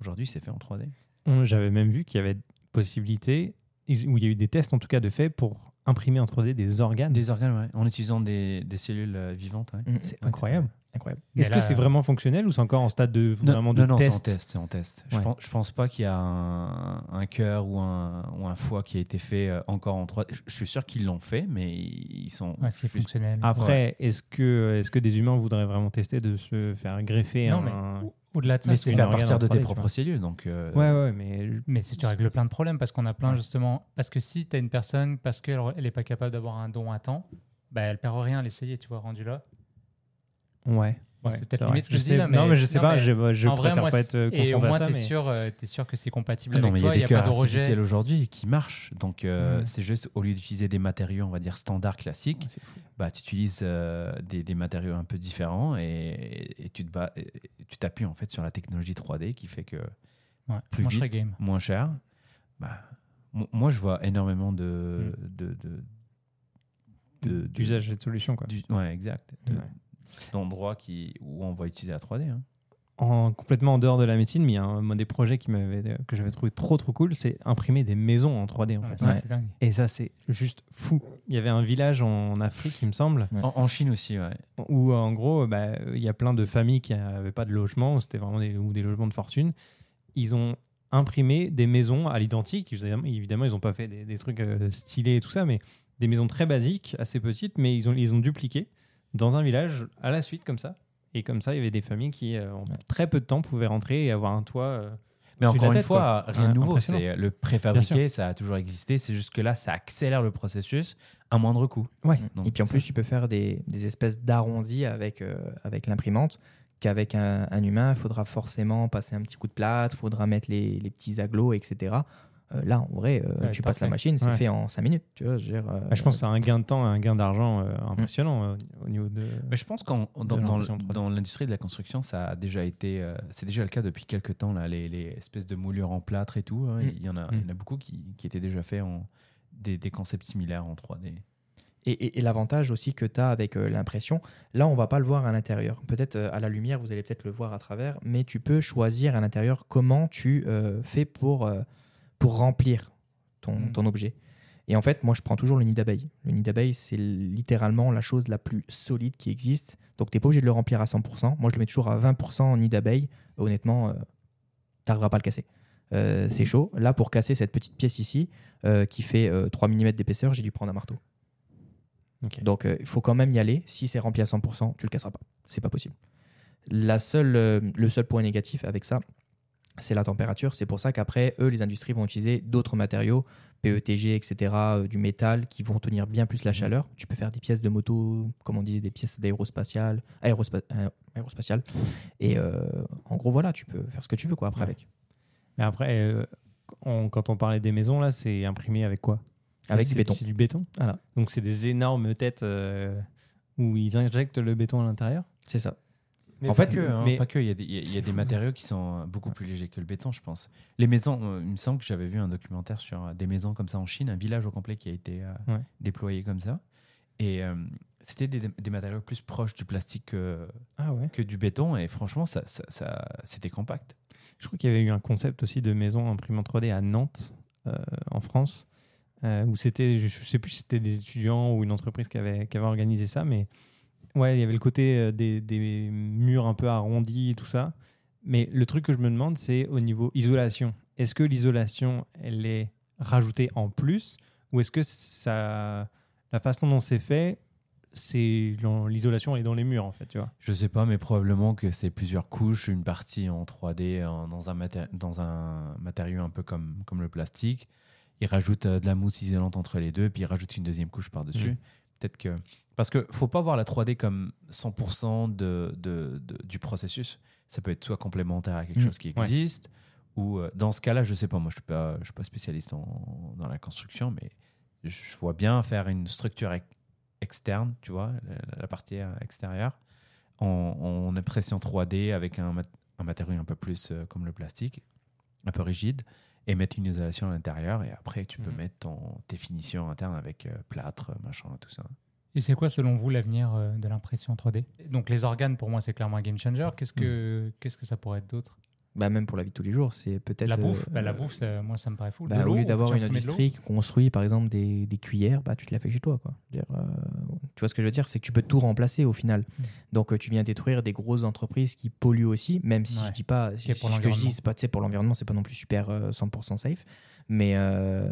Aujourd'hui, c'est fait en 3D. On- J'avais même vu qu'il y avait possibilité, où il y a eu des tests en tout cas de fait pour imprimer en 3D des organes. Des organes, ouais, en utilisant des, des cellules vivantes. ouais. Mm. C'est incroyable. Incroyable. Mais Est-ce là, que c'est vraiment fonctionnel ou c'est encore en stade de vraiment de non, non, c'est en test test. C'est en test. Je, pense, je pense pas qu'il y a un, un cœur ou un, ou un foie qui a été fait euh, encore en 3 Je suis sûr qu'ils l'ont fait, mais ils sont. Ouais, ce qui est je suis- fonctionnel. Après, est-ce que, est que des humains voudraient vraiment tester de se faire greffer Non, un... mais Au-delà de ça, Mais c'est c'est à partir de 3D, tes propres cellules. Donc, euh, Ouais, ouais, mais Mais si tu règles plein de problèmes parce qu'on a plein Ouais. justement. Parce que si tu as une personne, parce qu'elle n'est pas capable d'avoir un don à temps, bah, elle perd rien à l'essayer, tu vois, rendu là. Ouais. C'est peut-être limite ce que je, sais- dis là, mais Non, mais je sais non, pas, mais je, je vrai, préfère moi, pas être euh, et au confronté moins, t'es mais- sûr, euh, t'es sûr que c'est compatible Ah non, avec mais il y toi, a il des n'y a cœurs pas de rejet. artificiels aujourd'hui qui marchent. Donc, euh, Ouais. c'est juste au lieu d'utiliser des matériaux, on va dire standards classiques, bah, tu utilises euh, des, des matériaux un peu différents et, et tu te bats- et tu t'appuies en fait sur la technologie 3D qui fait que Ouais, plus moi, je vite. game. moins cher. Bah, mo- moi, je vois énormément Mm. de, de, de, de- de- D'usage et de solution, quoi. du- ouais, exact. De- Ouais. D'endroits qui, où on va utiliser la 3D. hein. en, complètement en dehors de la médecine, mais il y a un, des projets qui que j'avais trouvé trop trop cool, c'est imprimer des maisons en 3D en Ouais, fait. ça, Ouais. c'est dingue. Et ça c'est juste fou. Il y avait un village en Afrique, il me semble, Ouais. En, en Chine aussi, ouais. où en gros, bah, il y a plein de familles qui n'avaient pas de logement, c'était vraiment des, ou des logements de fortune. Ils ont imprimé des maisons à l'identique. Évidemment, évidemment, ils n'ont pas fait des, des trucs euh, stylés et tout ça, mais des maisons très basiques, assez petites, mais ils ont, ils ont dupliqué dans un village à la suite comme ça. Et comme ça, il y avait des familles qui, euh, en très peu de temps, pouvaient rentrer et avoir un toit. euh, Mais encore une tête, fois, quoi. rien de nouveau. C'est le préfabriqué, ça a toujours existé. C'est juste que là, ça accélère le processus à moindre coût. Ouais. Donc, et puis en ça- plus, tu peux faire des, des espèces d'arrondis avec, euh, avec l'imprimante qu'avec un, un humain, il faudra forcément passer un petit coup de plâtre, il faudra mettre les, les petits aglos, etc. Euh, là, en vrai, euh, Ouais, tu passes la machine, c'est Ouais. fait en 5 minutes. Tu vois, je, veux dire, euh, Bah, je pense que c'est un gain de temps, un gain d'argent euh, impressionnant au niveau de. Mais je pense qu'en dans, de dans, l'impression 3D. dans l'industrie de la construction, ça a déjà été, euh, c'est déjà le cas depuis quelques temps là, les, les espèces de moulures en plâtre et tout. hein, Mm. Il y en a, Mm. il y en a beaucoup qui, qui étaient déjà faits en des, des concepts similaires en 3D. Et, et- et l'avantage aussi que tu as avec euh, l'impression, là, on va pas le voir à l'intérieur. Peut-être euh, à la lumière, vous allez peut-être le voir à travers, mais tu peux choisir à l'intérieur comment tu euh, fais pour, euh, pour remplir ton, Mm. ton objet. Et en fait, moi, je prends toujours le nid d'abeille. Le nid d'abeille, c'est littéralement la chose la plus solide qui existe. Donc, tu n'es pas obligé de le remplir à 100%. Moi, je le mets toujours à 20% en nid d'abeille. Honnêtement, tu n'arriveras pas à le casser. Euh, c'est chaud. Là, pour casser cette petite pièce ici, euh, qui fait euh, 3 mm d'épaisseur, j'ai dû prendre un marteau. Donc euh, il faut quand même y aller. Si c'est rempli à 100%, tu le casseras pas. C'est pas possible. La seule, euh, le seul point négatif avec ça, c'est la température. C'est pour ça qu'après, eux, les industries vont utiliser d'autres matériaux, PETG, etc., euh, du métal, qui vont tenir bien plus la chaleur. Tu peux faire des pièces de moto, comme on disait, des pièces d'aérospatial, aérospa- euh. Et euh, en gros, voilà, tu peux faire ce que tu veux quoi après Ouais. avec. Mais après, on- quand on parlait des maisons, là, c'est imprimé avec quoi? Avec du béton. C'est du béton? Voilà. Donc c'est des énormes têtes où ils injectent le béton à l'intérieur? C'est ça. Mais En fait, que, hein, mais- pas que, il y a des, il y a- il y a C'est des fou. matériaux qui sont euh, beaucoup plus légers que le béton, je pense. Les maisons, euh, il me semble que j'avais vu un documentaire sur euh, des maisons comme ça en Chine, un village au complet qui a été euh, Ouais. déployé comme ça. Et euh, c'était des, des matériaux plus proches du plastique que, Ah ouais. que du béton. Et franchement, ça, ça, ça- c'était compact. Je crois qu'il y avait eu un concept aussi de maison imprimée en 3D à Nantes, euh, en France, euh, où c'était, je ne sais plus si c'était des étudiants ou une entreprise qui avait, qui avait organisé ça, mais ouais, il y avait le côté euh, des, des murs un peu arrondis et tout ça. Mais le truc que je me demande, c'est au niveau isolation. Est-ce que l'isolation, elle est rajoutée en plus, ou est-ce que ça, la façon dont c'est fait, c'est l'isolation est dans les murs en fait, tu vois? Je sais pas, mais probablement que c'est plusieurs couches, une partie en 3D en- dans, un maté- dans un matériau un peu comme, comme le plastique. Ils rajoutent euh, de la mousse isolante entre les deux, puis ils rajoutent une deuxième couche par-dessus. Mm. Peut-être que. Parce que faut pas voir la 3D comme 100% de, de- de- du processus. Ça peut être soit complémentaire à quelque Mm. chose qui existe, ou euh, dans ce cas-là, je sais pas, moi je suis pas, je suis pas spécialiste en- dans la construction, mais je vois bien faire une structure ex- externe, tu vois, la, la partie extérieure, en, en impression 3D avec un, mat- un matériau un peu plus euh, comme le plastique, un peu rigide, et mettre une isolation à l'intérieur. Et après, tu peux Mhm. mettre ton, tes finitions internes avec euh, plâtre, machin, tout ça. Et c'est quoi, selon vous, l'avenir euh, de l'impression 3D Donc, les organes, pour moi, c'est clairement un game changer. Qu'est-ce que, qu'est-ce que ça pourrait être d'autre? Bah, même pour la vie de tous les jours, c'est peut-être. La bouffe, euh, bah, la bouffe ça- moi, ça me paraît fou. bah, au lieu d'avoir une industrie qui construit par exemple des, des cuillères, bah, tu te la fais chez toi. Quoi. Dire, euh, tu vois ce que je veux dire? C'est que tu peux tout remplacer au final. Mm. Donc euh, tu viens détruire des grosses entreprises qui polluent aussi, même si Ouais. je dis pas, si- pour ce que je dis, c'est pas, pour l'environnement, c'est pas non plus super euh, 100% safe. Mais,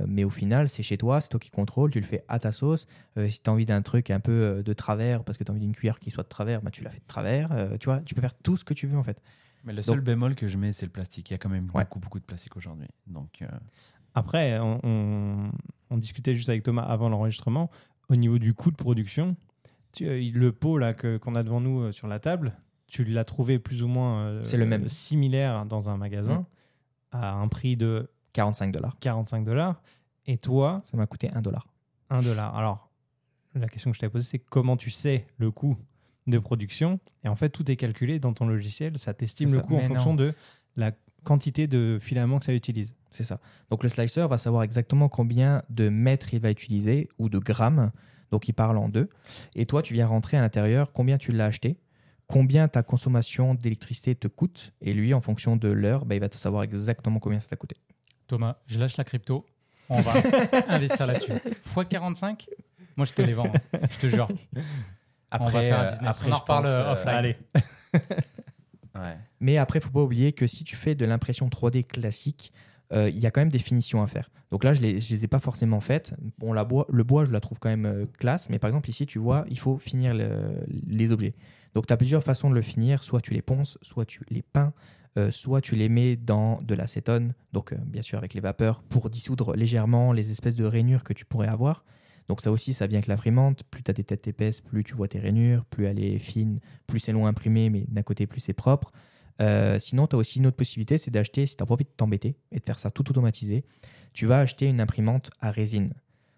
mais au final, c'est chez toi, c'est toi qui contrôle, tu le fais à ta sauce. Si tu as envie d'un truc un peu de travers, parce que tu as envie d'une cuillère qui soit de travers, bah, tu la fais de travers. Tu vois, tu peux faire tout ce que tu veux en fait. Mais le Donc- seul bémol que je mets, c'est le plastique. Il y a quand même Ouais. beaucoup, beaucoup de plastique aujourd'hui. Donc, euh, Après, on, on- on discutait juste avec Thomas avant l'enregistrement. Au niveau du coût de production, tu- euh, le pot là que- qu'on a devant nous euh, sur la table, tu l'as trouvé plus ou moins euh, C'est le même. similaire dans un magasin Mm. à un prix de 45 dollars. 45 dollars. Et toi, Ça m'a coûté 1 dollar. 1 dollar. Alors, la question que je t'avais posée, c'est comment tu sais le coût de production Et en fait, tout est calculé dans ton logiciel. Ça t'estime le coût en fonction non. de la quantité de filaments que ça utilise. C'est ça. Donc le slicer va savoir exactement combien de mètres il va utiliser ou de grammes. Donc il parle en deux. Et toi, tu viens rentrer à l'intérieur combien tu l'as acheté, combien ta consommation d'électricité te coûte? Et lui, en fonction de l'heure, bah, il va te savoir exactement combien ça t'a coûté. Thomas, je lâche la crypto. On va (laughs) investir là-dessus. Fois 45 Moi, je te les vends. hein. Je te jure. On va faire un euh, business. après, On en je reparle, pense, euh, euh, offline. Allez. (laughs) ouais. Mais après, il faut pas oublier que si tu fais de l'impression 3D classique, euh, il y a quand même des finitions à faire. Donc là, je ne les, ai pas forcément faites. Bon, la bois, le bois, je la trouve quand même euh, classe, mais par exemple, ici, tu vois, il faut finir le- les objets. Donc, tu as plusieurs façons de le finir. Soit tu les ponces, soit tu les peins, euh, soit tu les mets dans de l'acétone, donc euh, bien sûr avec les vapeurs, pour dissoudre légèrement les espèces de rainures que tu pourrais avoir. Donc ça aussi, ça vient avec l'imprimante. Plus tu as des têtes épaisses, plus tu vois tes rainures, plus elle est fine, plus c'est long imprimé, mais d'un côté, plus c'est propre. Euh, sinon, tu as aussi une autre possibilité, c'est d'acheter, si tu pas envie de t'embêter et de faire ça tout automatisé, tu vas acheter une imprimante à résine.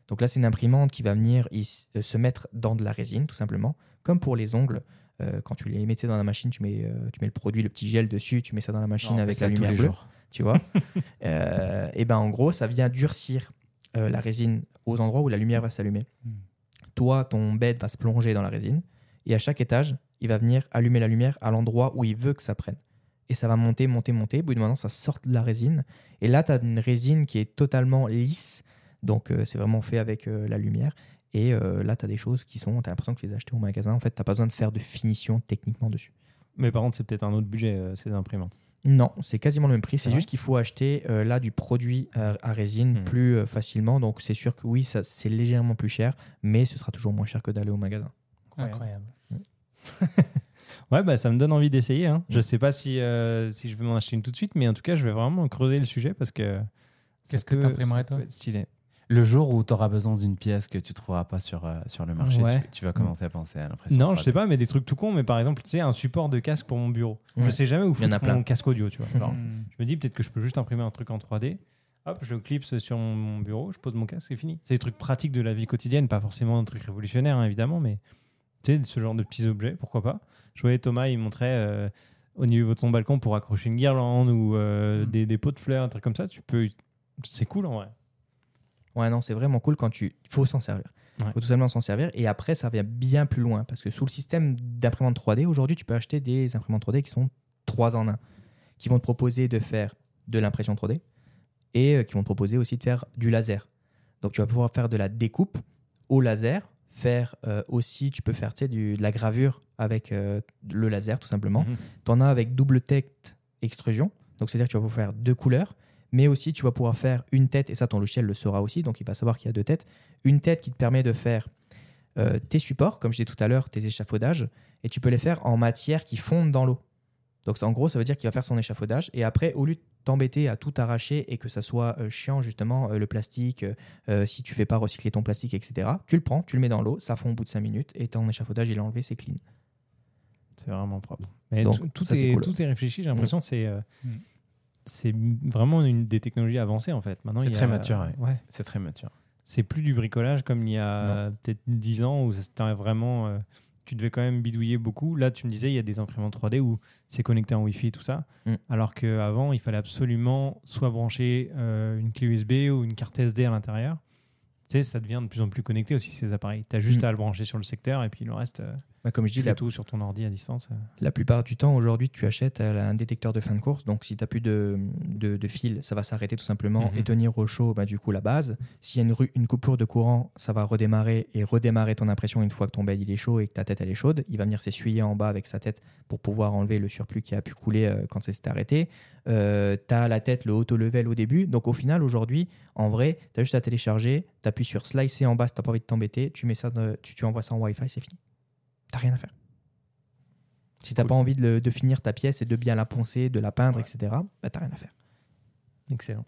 Donc là, c'est une imprimante qui va venir euh, se mettre dans de la résine, tout simplement, comme pour les ongles. Euh, quand tu les mettais dans la machine, tu mets, tu mets le produit, le petit gel dessus, tu mets ça dans la machine avec la lumière bleue tu vois. (laughs) Et ben en gros, ça vient durcir euh, la résine aux endroits où la lumière va s'allumer. Hmm. Toi, ton bed va se plonger dans la résine et à chaque étage, il va venir allumer la lumière à l'endroit où il veut que ça prenne. Et ça va monter, monter, monter. Au bout de moment, ça sort de la résine. Et là, tu as une résine qui est totalement lisse. Donc, euh, c'est vraiment fait avec euh, la lumière. Et là, tu as des choses qui sont. Tu as l'impression que tu les as achetées au magasin. En fait, tu pas besoin de faire de finition techniquement dessus. Mais par contre, c'est peut-être un autre budget, ces imprimantes. Non, c'est quasiment le même prix. C'est juste qu'il faut acheter euh, là du produit euh, à résine Hmm. plus euh, facilement. Donc c'est sûr que oui, ça c'est légèrement plus cher, mais ce sera toujours moins cher que d'aller au magasin. Incroyable. (laughs) Ouais, bah, ça me donne envie d'essayer. Hein. Je Mm. sais pas si, euh, si je vais m'en acheter une tout de suite, mais en tout cas, je vais vraiment creuser le sujet parce que. Qu'est-ce que ça toi Stylé. Le jour où tu auras besoin d'une pièce que tu trouveras pas sur, euh, sur le marché, Ouais. tu, tu vas commencer à penser à l'impression. Non, 3D. je sais pas, mais des trucs tout cons. Mais par exemple, tu sais, un support de casque pour mon bureau. Je Ouais. sais jamais où Il y en a foutre plein. mon casque audio, tu vois. Alors, Hmm. je me dis peut-être que je peux juste imprimer un truc en 3D. Hop, je le clipse sur mon- mon bureau, je pose mon casque, c'est fini. C'est des trucs pratiques de la vie quotidienne, pas forcément un truc révolutionnaire, hein, évidemment, mais tu sais, ce genre de petits objets, pourquoi pas. Je voyais Thomas, il montrait euh, au niveau de son balcon pour accrocher une guirlande ou euh, Mm. des, des pots de fleurs, un truc comme ça. Tu peux. C'est cool en vrai. Ouais, non, c'est vraiment cool quand tu. Il faut s'en servir. Il Ouais. faut tout simplement s'en servir. Et après, ça vient bien plus loin. Parce que sous le système d'imprimante 3D, aujourd'hui, tu peux acheter des imprimantes 3D qui sont 3 en 1. Qui vont te proposer de faire de l'impression 3D et euh, qui vont te proposer aussi de faire du laser. Donc, tu vas pouvoir faire de la découpe au laser. Faire euh, aussi, tu peux faire tu sais, du- de la gravure avec euh, le laser, tout simplement. Mhm. Tu en as avec double tête extrusion. Donc, c'est-à-dire que tu vas pouvoir faire deux couleurs. Mais aussi, tu vas pouvoir faire une tête, et ça, ton logiciel le saura aussi. Donc, il va savoir qu'il y a deux têtes. Une tête qui te permet de faire euh, tes supports, comme je disais tout à l'heure, tes échafaudages. Et tu peux les faire en matière qui fondent dans l'eau. Donc, ça, en gros, ça veut dire qu'il va faire son échafaudage. Et après, au lieu de t'embêter à tout arracher et que ça soit euh, chiant, justement, euh, le plastique, si tu fais pas recycler ton plastique, etc., tu le prends, tu le mets dans l'eau, ça fond au bout de 5 minutes et ton échafaudage, il est enlevé, c'est clean. C'est vraiment propre. Mais Donc, tout, tout ça, c'est est, cool. tout est réfléchi, j'ai l'impression. C'est. euh, Mm. C'est vraiment une des technologies avancées en fait. Maintenant, C'est a- très mature. ouais. Ouais. C'est très mature. C'est plus du bricolage comme il y a peut-être 10 ans où c'était vraiment. euh, tu devais quand même bidouiller beaucoup. Là, tu me disais, il y a des imprimantes 3D où c'est connecté en Wi-Fi et tout ça. Mm. Alors qu'avant, il fallait absolument soit brancher euh, une clé USB ou une carte SD à l'intérieur. Tu sais, ça devient de plus en plus connecté aussi ces appareils. Tu as juste Mm. à le brancher sur le secteur et puis le reste. euh, Bah, comme je Tu dis, fais la, tout sur ton ordi à distance. euh. la plupart du temps, aujourd'hui, tu achètes un détecteur de fin de course. Donc, si tu n'as plus de, de, de fil, ça va s'arrêter tout simplement Mhm. et tenir au chaud, bah, du coup, la base. S'il y a une, une coupure de courant, ça va redémarrer et redémarrer ton impression une fois que ton bed il est chaud et que ta tête elle est chaude. Il va venir s'essuyer en bas avec sa tête pour pouvoir enlever le surplus qui a pu couler euh, quand ça s'est arrêté. Euh, tu as la tête, le auto-level au début. Donc, au final, aujourd'hui, en vrai, tu as juste à télécharger, tu appuies sur slicer en bas si tu pas envie de t'embêter, tu, mets ça de- tu, tu envoies ça en Wi-Fi, c'est fini. Rien à faire. Si tu n'as Cool. pas envie de, le- de finir ta pièce et de bien la poncer, de la peindre, Ouais. etc., bah, tu rien à faire. Excellent.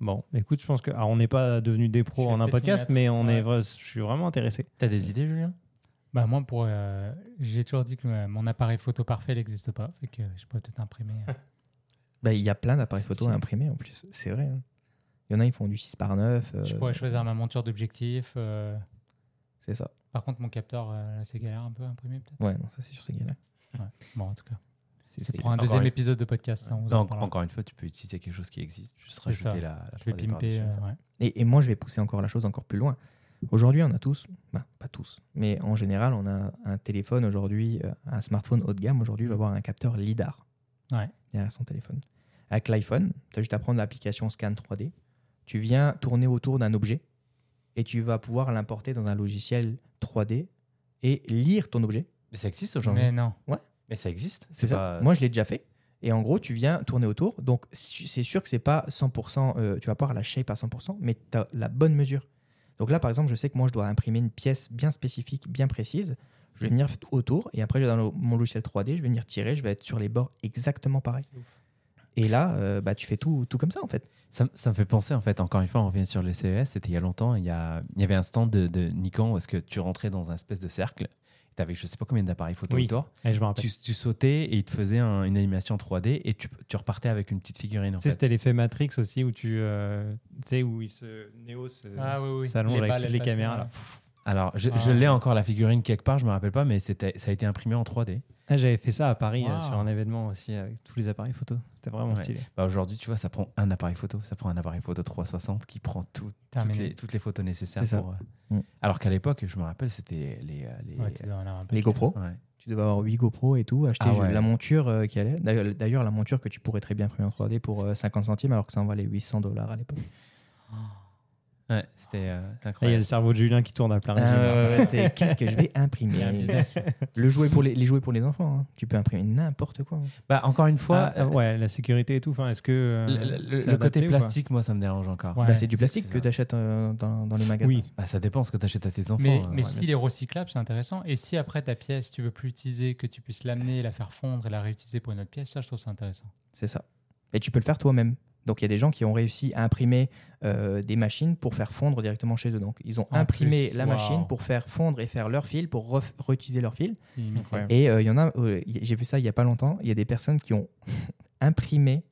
Bon, écoute, je pense que alors, on n'est pas devenu des pros en un podcast, mais on Ouais. est, je suis vraiment intéressé. T'as des idées, Julien? Bah moi, pour, euh, j'ai toujours dit que euh, mon appareil photo parfait n'existe pas, fait que je pourrais peut-être imprimer. euh, (laughs) Bah, Il y a plein d'appareils photo à imprimer en plus. C'est vrai. hein. Il y en a, ils font du 6 par 9. euh, Je pourrais choisir ma monture d'objectif. euh, C'est ça. Par contre, mon capteur, euh, c'est galère un peu à imprimer peut-être. Ouais, non, ça c'est sûr, c'est galère. Ouais. Bon, en tout cas, C'est- pour un deuxième une- épisode de podcast. en parlera. encore une fois, tu peux utiliser quelque chose qui existe, juste rajouter la, la Je vais 3D pimper. euh, ouais. Et, et moi, je vais pousser encore la chose encore plus loin. Aujourd'hui, on a tous, bah, pas tous, mais en général, on a un téléphone aujourd'hui, euh, un smartphone haut de gamme aujourd'hui va avoir un capteur LIDAR Ouais. derrière son téléphone. Avec l'iPhone, tu as juste à prendre l'application Scan 3D. Tu viens tourner autour d'un objet et tu vas pouvoir l'importer dans un logiciel 3D et lire ton objet. Mais ça existe aujourd'hui. Mais non. Mais ça existe. C'est ça. pas- Moi, je l'ai déjà fait. Et en gros, tu viens tourner autour. Donc, c'est sûr que c'est pas 100%, euh, tu vas pas avoir la shape à 100%, mais tu as la bonne mesure. Donc là, par exemple, je sais que moi, je dois imprimer une pièce bien spécifique, bien précise. Je vais venir tout autour et après, dans le- mon logiciel 3D, je vais venir tirer, je vais être sur les bords exactement pareil. Et là, euh, bah, tu fais tout, tout comme ça, en fait. Ça, me- ça me fait penser, en fait, encore une fois, on revient sur les CES, c'était il y a longtemps, il y, a, il y avait un stand de, de Nikon où est-ce que tu rentrais dans un espèce de cercle, tu avais je sais pas combien d'appareils photo Oui. autour, Et je me rappelle. tu, tu sautais et il te faisait un- une animation 3D et tu, tu repartais avec une petite figurine, en Tu sais, fait. c'était l'effet Matrix aussi où tu euh, tu sais où il se Néo se Ah oui, oui. s'allonge Les avec balles, toutes les caméras là. Alors, je, Ah, je l'ai encore, la figurine, quelque part, je me rappelle pas, mais c'était, ça a été imprimé en 3D. Ah, J'avais fait ça à Paris euh, Wow. sur un événement aussi avec tous les appareils photo. C'était vraiment Ouais. stylé. Bah, Aujourd'hui, tu vois, ça prend un appareil photo, ça prend un appareil photo 360 qui prend tout- toutes, les, toutes les photos nécessaires. Pour, euh, Mm. Alors qu'à l'époque, je me rappelle, c'était les... euh, les, Ouais, GoPro. ouais. Tu devais avoir 8 GoPro et tout, acheter Ah ouais. la monture euh, qui allait. D'ailleurs, la monture que tu pourrais très bien imprimer en 3D pour euh, 50 centimes, alors que ça en valait 800 dollars à l'époque. Ouais, c'était euh, Là, il y a incroyable. le cerveau de Julien qui tourne à plein régime. Ah, ouais, ouais, c'est (laughs) qu'est-ce que je vais imprimer. (laughs) Le jouet pour les, les jouets pour les enfants. hein. Tu peux imprimer n'importe quoi. Bah, encore une fois, Ah, euh, ouais, la sécurité et tout. Enfin, est-ce que euh, le, le- le c'est côté plastique, moi, ça me dérange encore. Ouais. Bah, c'est du plastique que tu achètes dans, dans les magasins. Oui. Bah, ça dépend ce que tu achètes à tes enfants. Mais, euh, mais ouais, s'il est recyclable, c'est intéressant. Et si après ta pièce, tu veux plus l'utiliser, que tu puisses l'amener, la faire fondre et la réutiliser pour une autre pièce, ça, je trouve ça intéressant. C'est ça. Et tu peux le faire toi-même. Donc il y a des gens qui ont réussi à imprimer euh, des machines pour faire fondre directement chez eux. Donc ils ont En imprimé plus, la machine pour faire fondre et faire leur fil, pour ref- réutiliser leur fil. Et euh, il y en a, euh, y- j'ai vu ça il y a pas longtemps, il y a des personnes qui ont (laughs) imprimé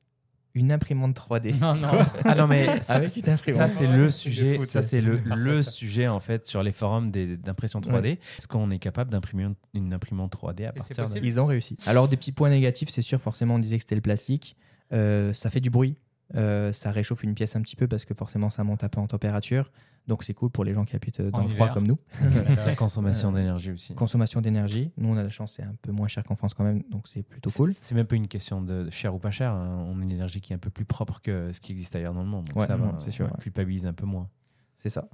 une imprimante 3D. Non, non. (laughs) Ah non, mais ça, imprimante. ça, c'est Ouais, le sujet, fou, ça c'est le, le ça. sujet en fait sur les forums d'impression 3D. Est-ce qu'on est capable d'imprimer une, imprimante 3D à partir de... Ils ont réussi. Alors, des petits points négatifs, c'est sûr, forcément, on disait que c'était le plastique. Euh, ça fait du bruit. Euh, ça réchauffe une pièce un petit peu parce que forcément, ça monte un peu en température. Donc, c'est cool pour les gens qui habitent dans En le froid hiver. comme nous. (laughs) La consommation Euh, d'énergie aussi. Consommation d'énergie. Nous, on a la chance, c'est un peu moins cher qu'en France quand même. Donc, c'est plutôt cool. C'est- même pas une question de cher ou pas cher. hein. On a une énergie qui est un peu plus propre que ce qui existe ailleurs dans le monde. Donc Ouais, ça va, non, c'est sûr, on ouais. culpabilise un peu moins. C'est ça.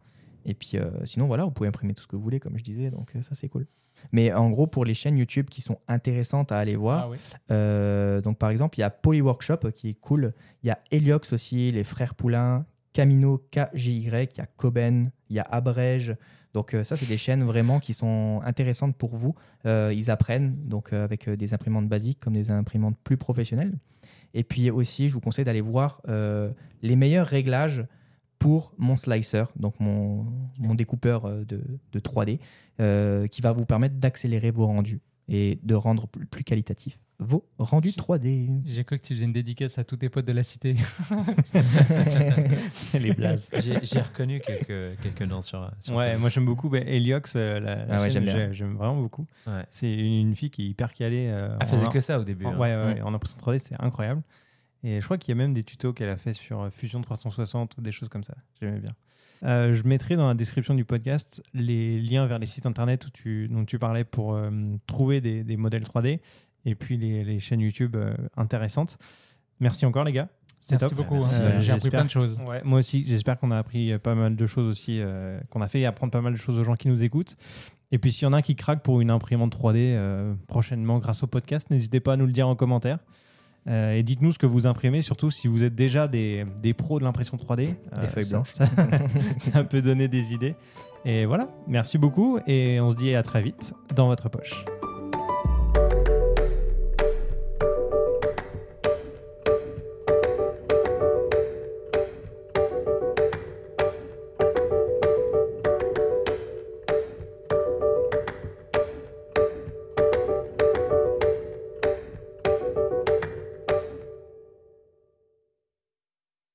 Et puis, euh, sinon, voilà, vous pouvez imprimer tout ce que vous voulez, comme je disais. Donc, euh, ça, c'est cool. Mais en gros, pour les chaînes YouTube qui sont intéressantes à aller voir, Ah oui. Euh, donc par exemple, il y a Poly Workshop euh, qui est cool. Il y a Heliox aussi, les frères Poulain, Camino KGY, il y a Coben, il y a Abrège. Donc euh, ça, c'est des chaînes vraiment qui sont intéressantes pour vous. Euh, ils apprennent donc avec des imprimantes basiques comme des imprimantes plus professionnelles. Et puis aussi, je vous conseille d'aller voir les meilleurs réglages pour mon slicer, donc mon, mon découpeur euh, de, de 3D, euh, qui va vous permettre d'accélérer vos rendus et de rendre plus plus qualitatifs vos rendus 3D. J'ai cru que tu faisais une dédicace à tous tes potes de la cité. (laughs) les blazes. J'ai reconnu quelques, quelques noms sur. sur Ouais, moi j'aime beaucoup bah, Heliox, euh, la, la Ah ouais, chaîne, j'aime vraiment beaucoup. Ouais. C'est une, une fille qui est hyper calée. euh, Elle en- faisait que ça au début. en- hein. ouais, ouais, Mm. en impression 3D, c'est incroyable. Et je crois qu'il y a même des tutos qu'elle a fait sur euh, Fusion 360 ou des choses comme ça. J'aimais bien. Euh, je mettrai dans la description du podcast les liens vers les sites internet où tu, dont tu parlais pour euh, trouver des, des modèles 3D et puis les, les chaînes YouTube euh, intéressantes. Merci encore les gars. C'était Merci top. beaucoup. Merci. hein. J'ai appris plein de choses. Ouais, moi aussi, j'espère qu'on a appris pas mal de choses aussi, qu'on a fait apprendre pas mal de choses aux gens qui nous écoutent. Et puis s'il y en a un qui craque pour une imprimante 3D euh, prochainement grâce au podcast, n'hésitez pas à nous le dire en commentaire. Euh, et dites-nous ce que vous imprimez, surtout si vous êtes déjà des, des pros de l'impression 3D. Des feuilles ça- blanches. Ça, (laughs) ça peut donner des idées. Et voilà, merci beaucoup et on se dit à très vite dans votre poche.